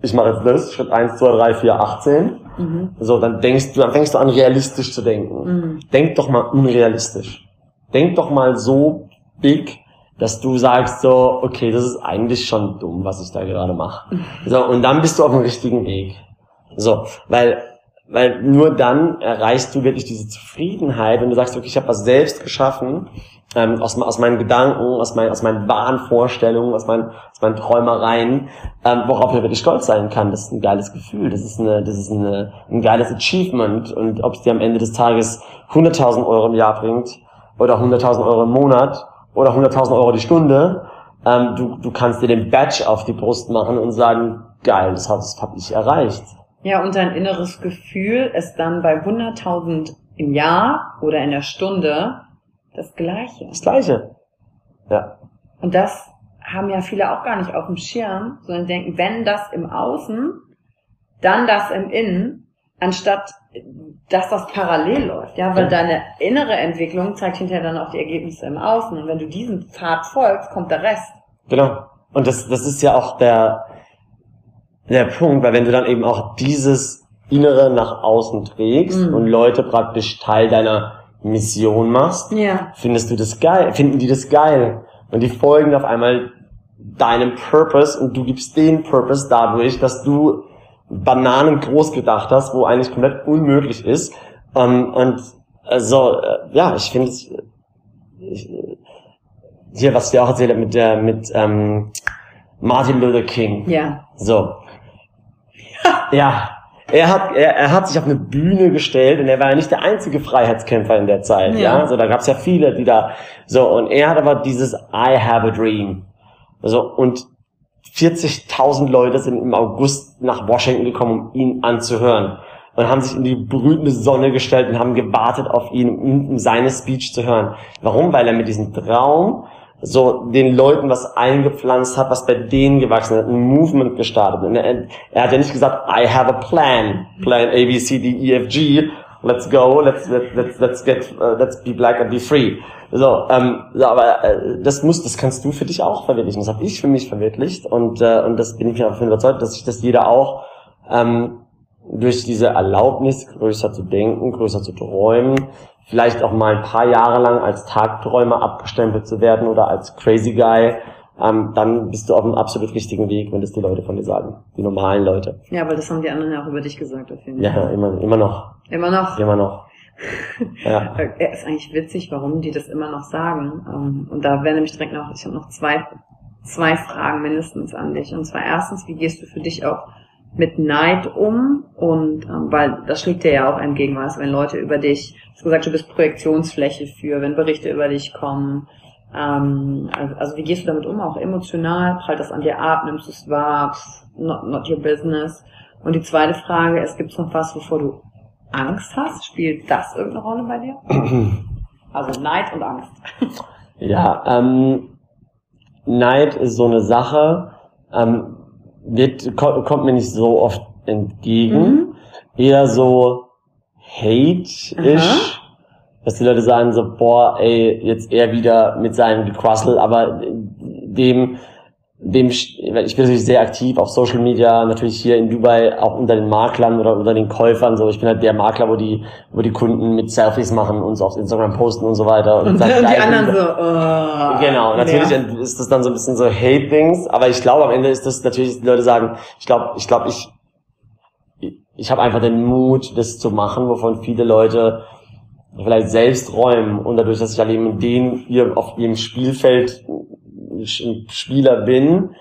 ich mache jetzt das, Schritt 1, 2, 3, 4, 18, Mhm. so, dann denkst du, dann fängst du an, realistisch zu denken. Mhm. Denk doch mal unrealistisch. Denk doch mal so big, dass du sagst so, okay, das ist eigentlich schon dumm, was ich da gerade mache. So, und dann bist du auf dem richtigen Weg. So, weil, weil nur dann erreichst du wirklich diese Zufriedenheit, wenn du sagst, okay, ich habe was selbst geschaffen, ähm, aus, aus meinen Gedanken, aus, meinen aus meinen wahren Vorstellungen, aus meinen, aus meinen Träumereien, ähm, worauf ich wirklich stolz sein kann. Das ist ein geiles Gefühl, das ist, eine, das ist eine, ein geiles Achievement. Und ob es dir am Ende des Tages 100.000 Euro im Jahr bringt oder 100.000 Euro im Monat oder 100.000 Euro die Stunde, ähm, du, du kannst dir den Badge auf die Brust machen und sagen, geil, das habe hab ich erreicht. Ja, und dein inneres Gefühl ist dann bei 100.000 im Jahr oder in der Stunde das Gleiche. Das Gleiche. Ja. Und das haben ja viele auch gar nicht auf dem Schirm, sondern denken, wenn das im Außen, dann das im Innen, anstatt dass das parallel läuft. Ja, weil Ja. deine innere Entwicklung zeigt hinterher dann auch die Ergebnisse im Außen. Und wenn du diesen Pfad folgst, kommt der Rest. Genau. Und das, das ist ja auch der, der Punkt, weil wenn du dann eben auch dieses Innere nach außen trägst Mhm. und Leute praktisch Teil deiner Mission machst, Ja. findest du das geil, finden die das geil. Und die folgen auf einmal deinem Purpose und du gibst den Purpose dadurch, dass du Bananen groß gedacht hast, wo eigentlich komplett unmöglich ist. Ähm, und also, äh, ja, ich finde äh, hier, was dir auch erzählt habe mit der, mit ähm, Martin Luther King. Ja. So. Ja. Er hat, er, er hat sich auf eine Bühne gestellt und er war ja nicht der einzige Freiheitskämpfer in der Zeit, ja. Ja. So, da gab es ja viele, die da, so, und er hat aber dieses I have a dream. So, und 40.000 Leute sind im August nach Washington gekommen, um ihn anzuhören. Und haben sich in die brütende Sonne gestellt und haben gewartet auf ihn, um, um seine Speech zu hören. Warum? Weil er mit diesem Traum so den Leuten was eingepflanzt hat, was bei denen gewachsen hat, ein Movement gestartet. Und er, er hat ja nicht gesagt, I have a plan, plan A, B, C, D, E, F, G, let's go, let's, let's, let's, get, uh, let's be black and be free. So, ähm, so aber äh, das muss, das kannst du für dich auch verwirklichen. Das habe ich für mich verwirklicht und äh, und das bin ich mir davon überzeugt, dass sich das jeder auch ähm, durch diese Erlaubnis, größer zu denken, größer zu träumen, vielleicht auch mal ein paar Jahre lang als Tagträumer abgestempelt zu werden oder als Crazy Guy, ähm, dann bist du auf einem absolut richtigen Weg, wenn das die Leute von dir sagen, die normalen Leute. Ja, weil das haben die anderen ja auch über dich gesagt, auf jeden Ja, Fall. immer, immer noch, Immer noch. immer noch. <laughs> Ja. Ist eigentlich witzig, warum die das immer noch sagen. Ähm, Und da wäre nämlich direkt noch, ich habe noch zwei, zwei Fragen mindestens an dich. Und zwar erstens, wie gehst du für dich auch mit Neid um? Und ähm, weil das schlägt dir ja auch entgegen, was, wenn Leute über dich, du hast gesagt, du bist Projektionsfläche für, wenn Berichte über dich kommen. Ähm, also, also wie gehst du damit um? Auch emotional, prallt das an dir ab, nimmst du es wahr, Pff, not, not your business. Und die zweite Frage ist, gibt es noch was, wovor du Angst hast? Spielt das irgendeine Rolle bei dir? <clears throat> Also Neid und Angst. Ja, ähm, Neid ist so eine Sache, ähm, wird, ko kommt mir nicht so oft entgegen. Mhm. Eher so hate-ish. Dass die Leute sagen so, boah, ey, jetzt er wieder mit seinem Gequassel, aber dem, dem, ich bin natürlich sehr aktiv auf Social Media, natürlich hier in Dubai auch unter den Maklern oder unter den Käufern, so, ich bin halt der Makler, wo die, wo die Kunden mit Selfies machen und so auf Instagram posten und so weiter. Und, sagen, und die anderen so, oh, Genau, natürlich Ja. ist das dann so ein bisschen so Hate-Dings, aber ich glaube, am Ende ist das natürlich, dass die Leute sagen, ich glaube, ich glaube, ich, ich, ich habe einfach den Mut, das zu machen, wovon viele Leute vielleicht selbst räumen und dadurch, dass ich halt eben den hier auf ihrem Spielfeld Spieler bin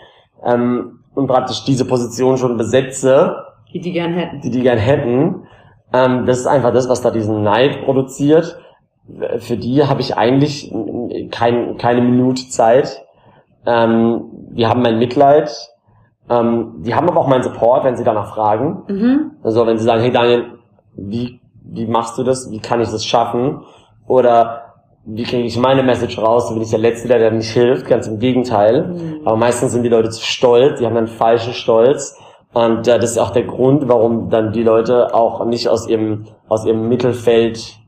ähm, und praktisch diese Position schon besetze, die die gern hätten, die die gern hätten, ähm, das ist einfach das, was da diesen Neid produziert. Für die habe ich eigentlich kein, keine Minute Zeit. Ähm, die haben mein Mitleid. Ähm, die haben aber auch meinen Support, wenn sie danach fragen. Mhm. Also wenn sie sagen, hey Daniel, wie, wie machst du das? Wie kann ich das schaffen? Oder wie kriege ich meine Message raus? Dann bin ich der Letzte, der, der nicht hilft. Ganz im Gegenteil. Mhm. Aber meistens sind die Leute zu stolz. Die haben einen falschen Stolz. Und äh, das ist auch der Grund, warum dann die Leute auch nicht aus ihrem, aus ihrem Mittelfeld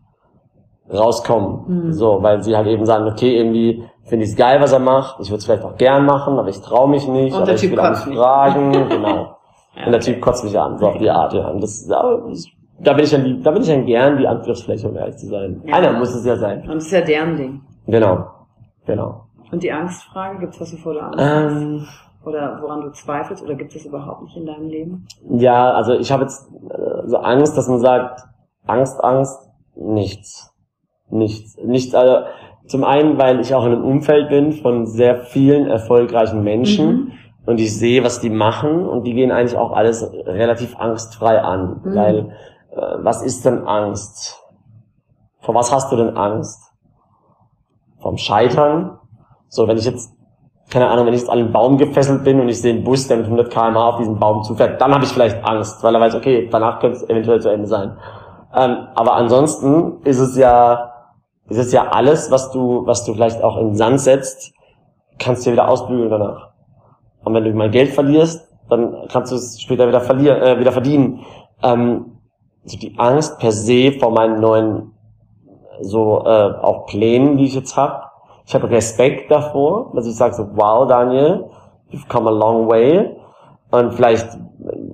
rauskommen. Mhm. So, weil sie halt eben sagen, okay, irgendwie finde ich es geil, was er macht. Ich würde es vielleicht auch gern machen, aber ich traue mich nicht. Und der ich typ will kotzt mich. fragen. <laughs> genau. ja. Und der Typ kotzt mich an, so auf die Art, ja. Und das, da bin ich dann da bin ich dann gern die Angriffsfläche, um ehrlich zu sein. Ja. Einer muss es ja sein. Und es ist ja deren Ding. Genau. Genau. Und die Angstfrage, gibt's was du Angst ähm, oder woran du zweifelst oder gibt es überhaupt nicht in deinem Leben? Ja, also ich habe jetzt so Angst, dass man sagt, Angst, Angst, nichts. Nichts. Nichts, also zum einen, weil ich auch in einem Umfeld bin von sehr vielen erfolgreichen Menschen mhm. und ich sehe, was die machen und die gehen eigentlich auch alles relativ angstfrei an. Mhm. Weil, was ist denn Angst? Vor was hast du denn Angst? Vom Scheitern? So, wenn ich jetzt keine Ahnung, wenn ich jetzt an einen Baum gefesselt bin und ich sehe einen Bus, der mit 100 km auf diesen Baum zufährt, dann habe ich vielleicht Angst, weil er weiß, okay, danach könnte es eventuell zu Ende sein. Ähm, aber ansonsten ist es ja, ist es ja alles, was du, was du vielleicht auch in den Sand setzt, kannst du wieder ausbügeln danach. Und wenn du mal Geld verlierst, dann kannst du es später wieder verlieren, äh, wieder verdienen. Ähm, also die Angst per se vor meinen neuen so äh, auch Plänen, die ich jetzt habe, ich habe Respekt davor, dass ich sage so, wow, Daniel, you've come a long way. Und vielleicht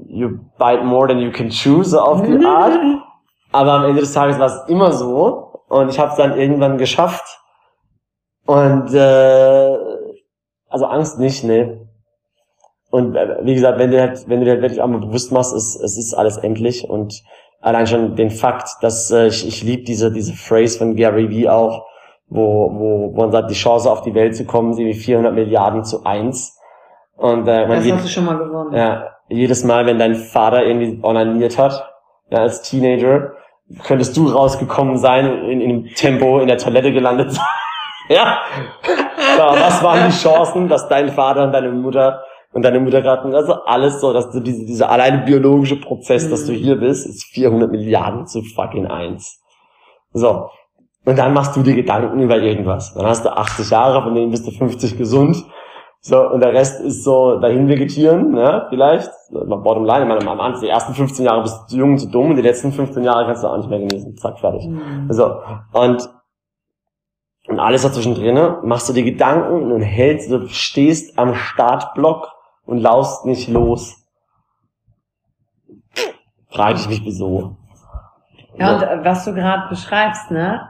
you bite more than you can chew, so auf die Art. Aber am Ende des Tages war es immer so. Und ich habe es dann irgendwann geschafft. Und äh, also Angst nicht, ne. Und äh, wie gesagt, wenn du halt, wenn du dir halt wirklich einmal bewusst machst, es, es ist alles endlich. Und allein schon den Fakt, dass äh, ich, ich liebe diese, diese Phrase von Gary Vee auch, wo, wo, wo man sagt, die Chance auf die Welt zu kommen, sind wie 400 Milliarden zu eins. Und, äh, man das hast du schon mal gewonnen. Ja, jedes Mal, wenn dein Vater irgendwie onaniert hat, ja, als Teenager, könntest du rausgekommen sein, in, in dem Tempo in der Toilette gelandet sein. <laughs> ja. So, was waren die Chancen, dass dein Vater und deine Mutter und deine Mutter gerade, also alles so, dass du diese, dieser alleine biologische Prozess, mhm. dass du mhm. hier bist, ist 400 Milliarden zu fucking eins. So. Und dann machst du dir Gedanken über irgendwas. Dann hast du 80 Jahre, von denen bist du 50 gesund. So, und der Rest ist so dahin vegetieren, ne, vielleicht. Bottom line, ich meine, am Anfang, die ersten 15 Jahre bist du jung, zu dumm, und die letzten 15 Jahre kannst du auch nicht mehr genießen. Zack, fertig. Mhm. So, und, und alles dazwischen drin, machst du dir Gedanken und hältst, du stehst am Startblock und laufst nicht los. Frage ich mich wieso. Ja, und äh, was du gerade beschreibst, ne?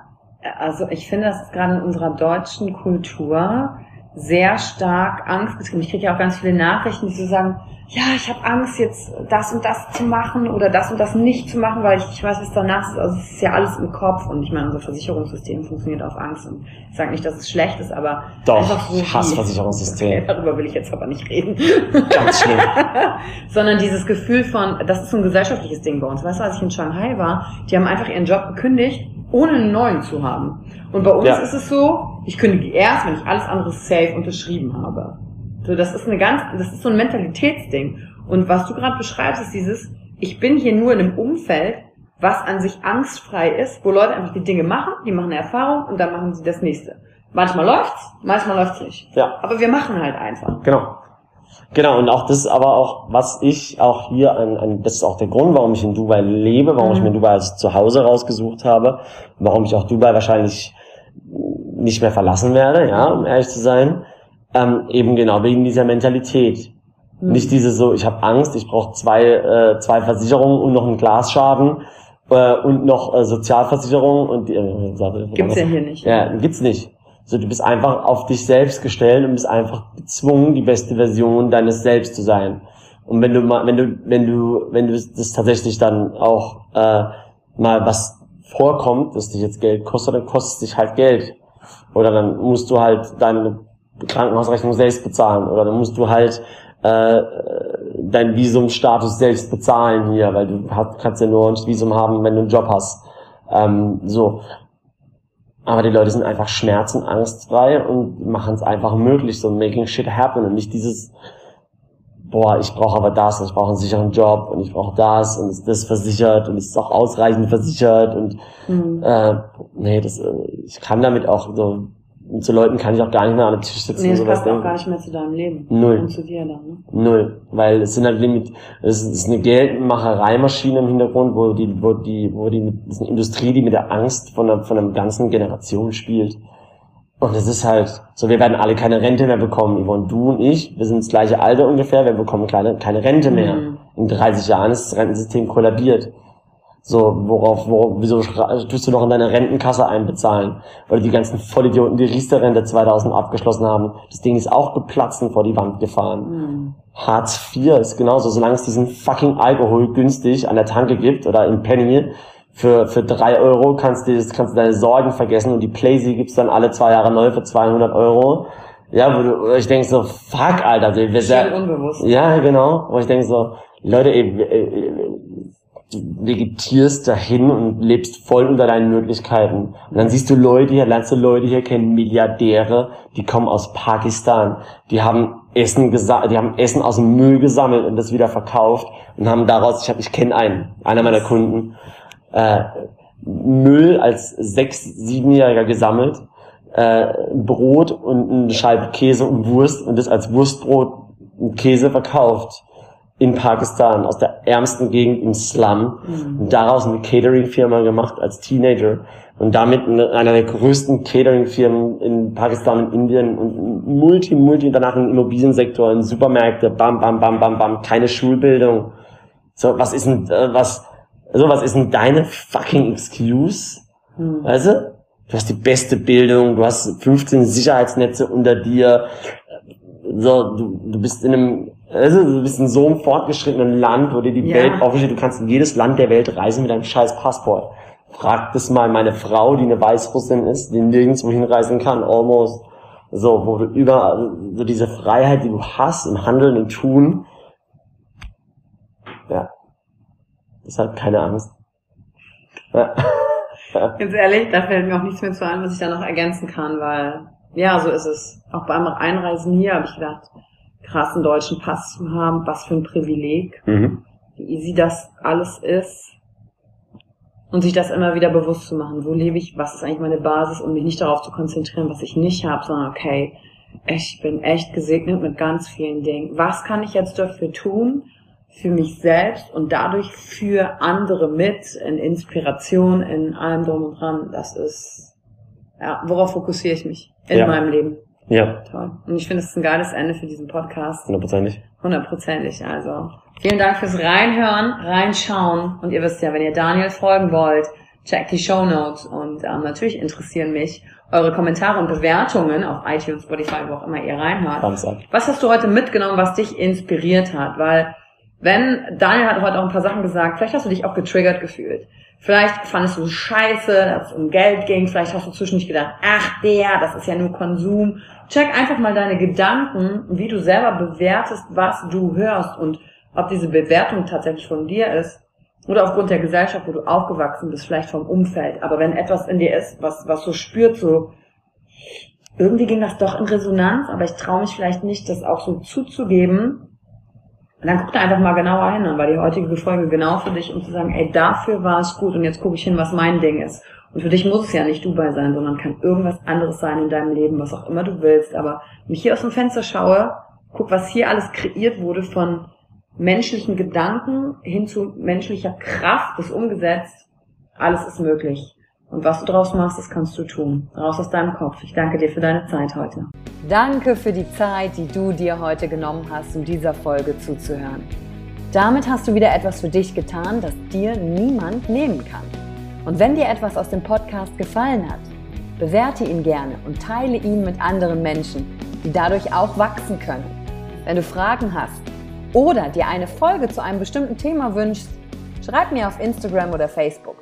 also ich finde, das ist gerade in unserer deutschen Kultur sehr stark Angst Ich kriege ja auch ganz viele Nachrichten, die so sagen, ja, ich habe Angst, jetzt das und das zu machen oder das und das nicht zu machen, weil ich nicht weiß, was danach ist. Also es ist ja alles im Kopf und ich meine, unser Versicherungssystem funktioniert auf Angst und ich sage nicht, dass es schlecht ist, aber doch, einfach so ich hasse Versicherungssystem. <laughs> darüber will ich jetzt aber nicht reden. Ganz schlimm. <laughs> Sondern dieses Gefühl von, das ist so ein gesellschaftliches Ding bei uns. Weißt du, als ich in Shanghai war, die haben einfach ihren Job gekündigt ohne einen neuen zu haben. Und bei uns ja. ist es so, ich kündige erst, wenn ich alles andere safe unterschrieben habe. So, das ist eine ganz, das ist so ein Mentalitätsding. Und was du gerade beschreibst, ist dieses, ich bin hier nur in einem Umfeld, was an sich angstfrei ist, wo Leute einfach die Dinge machen, die machen eine Erfahrung und dann machen sie das nächste. Manchmal läuft's, manchmal läuft's nicht. Ja. Aber wir machen halt einfach. Genau. Genau, und auch das ist aber auch, was ich auch hier an, an das ist auch der Grund, warum ich in Dubai lebe, warum mhm. ich mir Dubai als Zuhause rausgesucht habe, warum ich auch Dubai wahrscheinlich nicht mehr verlassen werde, ja, um ehrlich zu sein. Ähm, eben genau wegen dieser Mentalität. Mhm. Nicht diese so, ich habe Angst, ich brauche zwei, äh, zwei Versicherungen und noch einen Glasschaden äh, und noch äh, Sozialversicherung und äh, gibt's ja hier nicht. Ja, gibt's nicht. So, du bist einfach auf dich selbst gestellt und bist einfach gezwungen, die beste Version deines Selbst zu sein. Und wenn du mal, wenn du, wenn du, wenn du das tatsächlich dann auch äh, mal was vorkommt, dass dich jetzt Geld kostet, dann kostet es dich halt Geld. Oder dann musst du halt deine Krankenhausrechnung selbst bezahlen. Oder dann musst du halt äh, deinen Visumstatus selbst bezahlen hier, weil du hast, kannst ja nur ein Visum haben, wenn du einen Job hast. Ähm, so. Aber die Leute sind einfach schmerzenangstfrei und machen es einfach möglich, so making shit happen und nicht dieses, boah, ich brauche aber das und ich brauche einen sicheren Job und ich brauche das und ist das versichert und ist auch ausreichend versichert und mhm. äh, nee, das, äh, ich kann damit auch so und zu Leuten kann ich auch gar nicht mehr an den Tisch sitzen. Nee, das passt auch gar nicht mehr zu deinem Leben. Null. Und zu dir dann, ne? Null. Weil es sind halt Limit, es ist eine Geldmachereimaschine im Hintergrund, wo die, wo die, wo die, das ist eine Industrie, die mit der Angst von einer, von einer ganzen Generation spielt. Und es ist halt, so wir werden alle keine Rente mehr bekommen. Yvonne, du und ich, wir sind das gleiche Alter ungefähr, wir bekommen keine, keine Rente mehr. Mhm. In 30 Jahren ist das Rentensystem kollabiert. So, worauf, worauf, wieso tust du noch in deine Rentenkasse einbezahlen? Oder die ganzen Vollidioten, die Riester-Rente 2000 abgeschlossen haben. Das Ding ist auch geplatzt und vor die Wand gefahren. Mhm. Hartz IV ist genauso, solange es diesen fucking Alkohol günstig an der Tanke gibt oder im Penny, für, für drei Euro kannst du, kannst du deine Sorgen vergessen und die Playsee gibt's dann alle zwei Jahre neu für 200 Euro. Ja, wo du, ich denke so, fuck, Alter. Wir sehr, unbewusst. Ja, genau. Wo ich denke so, Leute, ey, du vegetierst dahin und lebst voll unter deinen Möglichkeiten. Und dann siehst du Leute hier, lernst du Leute hier kennen, Milliardäre, die kommen aus Pakistan, die haben Essen gesa die haben Essen aus dem Müll gesammelt und das wieder verkauft und haben daraus, ich habe, ich kenne einen, einer meiner Kunden, äh, Müll als sechs, siebenjähriger gesammelt, äh, Brot und eine Scheibe Käse und Wurst und das als Wurstbrot und Käse verkauft in Pakistan, aus der ärmsten Gegend im Slum, mhm. und daraus eine Catering-Firma gemacht als Teenager und damit einer der größten Catering-Firmen in Pakistan und Indien und multi, multi danach im Immobiliensektor, in Supermärkte, bam, bam, bam, bam, bam, keine Schulbildung. So, was ist denn, äh, was, so, was ist denn deine fucking Excuse? Mhm. Weißt du? Du hast die beste Bildung, du hast 15 Sicherheitsnetze unter dir, so, du, du bist in einem also, du bist in so einem fortgeschrittenen Land, wo dir die ja. Welt aufsteht, du kannst in jedes Land der Welt reisen mit deinem scheiß Passport. Frag das mal meine Frau, die eine Weißrussin ist, die nirgendwo hinreisen kann, almost. So, wo du über, so diese Freiheit, die du hast im Handeln, im Tun. Ja. Deshalb keine Angst. <laughs> Ganz ehrlich, da fällt mir auch nichts mehr zu ein, was ich da noch ergänzen kann, weil, ja, so ist es. Auch beim Einreisen hier habe ich gedacht, krassen deutschen Pass zu haben, was für ein Privileg, mhm. wie easy das alles ist. Und sich das immer wieder bewusst zu machen, wo lebe ich, was ist eigentlich meine Basis und mich nicht darauf zu konzentrieren, was ich nicht habe, sondern okay, ich bin echt gesegnet mit ganz vielen Dingen. Was kann ich jetzt dafür tun? Für mich selbst und dadurch für andere mit, in Inspiration, in allem drum und dran. Das ist, ja, worauf fokussiere ich mich in ja. meinem Leben? Ja. Toll. Und ich finde, es ist ein geiles Ende für diesen Podcast. Hundertprozentig. Hundertprozentig, also. Vielen Dank fürs Reinhören, Reinschauen. Und ihr wisst ja, wenn ihr Daniel folgen wollt, checkt die Show Notes. Und ähm, natürlich interessieren mich eure Kommentare und Bewertungen auf iTunes, Spotify, wo auch immer ihr reinhört. Was hast du heute mitgenommen, was dich inspiriert hat? Weil, wenn, Daniel hat heute auch ein paar Sachen gesagt, vielleicht hast du dich auch getriggert gefühlt. Vielleicht fandest du scheiße, dass es um Geld ging. Vielleicht hast du zwischendurch gedacht, ach der, das ist ja nur Konsum. Check einfach mal deine Gedanken, wie du selber bewertest, was du hörst und ob diese Bewertung tatsächlich von dir ist oder aufgrund der Gesellschaft, wo du aufgewachsen bist, vielleicht vom Umfeld. Aber wenn etwas in dir ist, was, was so spürt, so irgendwie ging das doch in Resonanz, aber ich traue mich vielleicht nicht, das auch so zuzugeben, und dann guck da einfach mal genauer hin, dann war die heutige Folge genau für dich, um zu sagen, ey, dafür war es gut und jetzt gucke ich hin, was mein Ding ist. Und für dich muss es ja nicht Dubai sein, sondern kann irgendwas anderes sein in deinem Leben, was auch immer du willst. Aber wenn ich hier aus dem Fenster schaue, guck, was hier alles kreiert wurde von menschlichen Gedanken hin zu menschlicher Kraft, das umgesetzt, alles ist möglich. Und was du draus machst, das kannst du tun. Raus aus deinem Kopf. Ich danke dir für deine Zeit heute. Danke für die Zeit, die du dir heute genommen hast, um dieser Folge zuzuhören. Damit hast du wieder etwas für dich getan, das dir niemand nehmen kann. Und wenn dir etwas aus dem Podcast gefallen hat, bewerte ihn gerne und teile ihn mit anderen Menschen, die dadurch auch wachsen können. Wenn du Fragen hast oder dir eine Folge zu einem bestimmten Thema wünschst, schreib mir auf Instagram oder Facebook.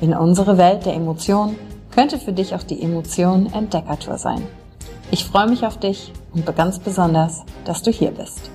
in unsere Welt der Emotionen könnte für dich auch die Emotion Entdeckertour sein. Ich freue mich auf dich und ganz besonders, dass du hier bist.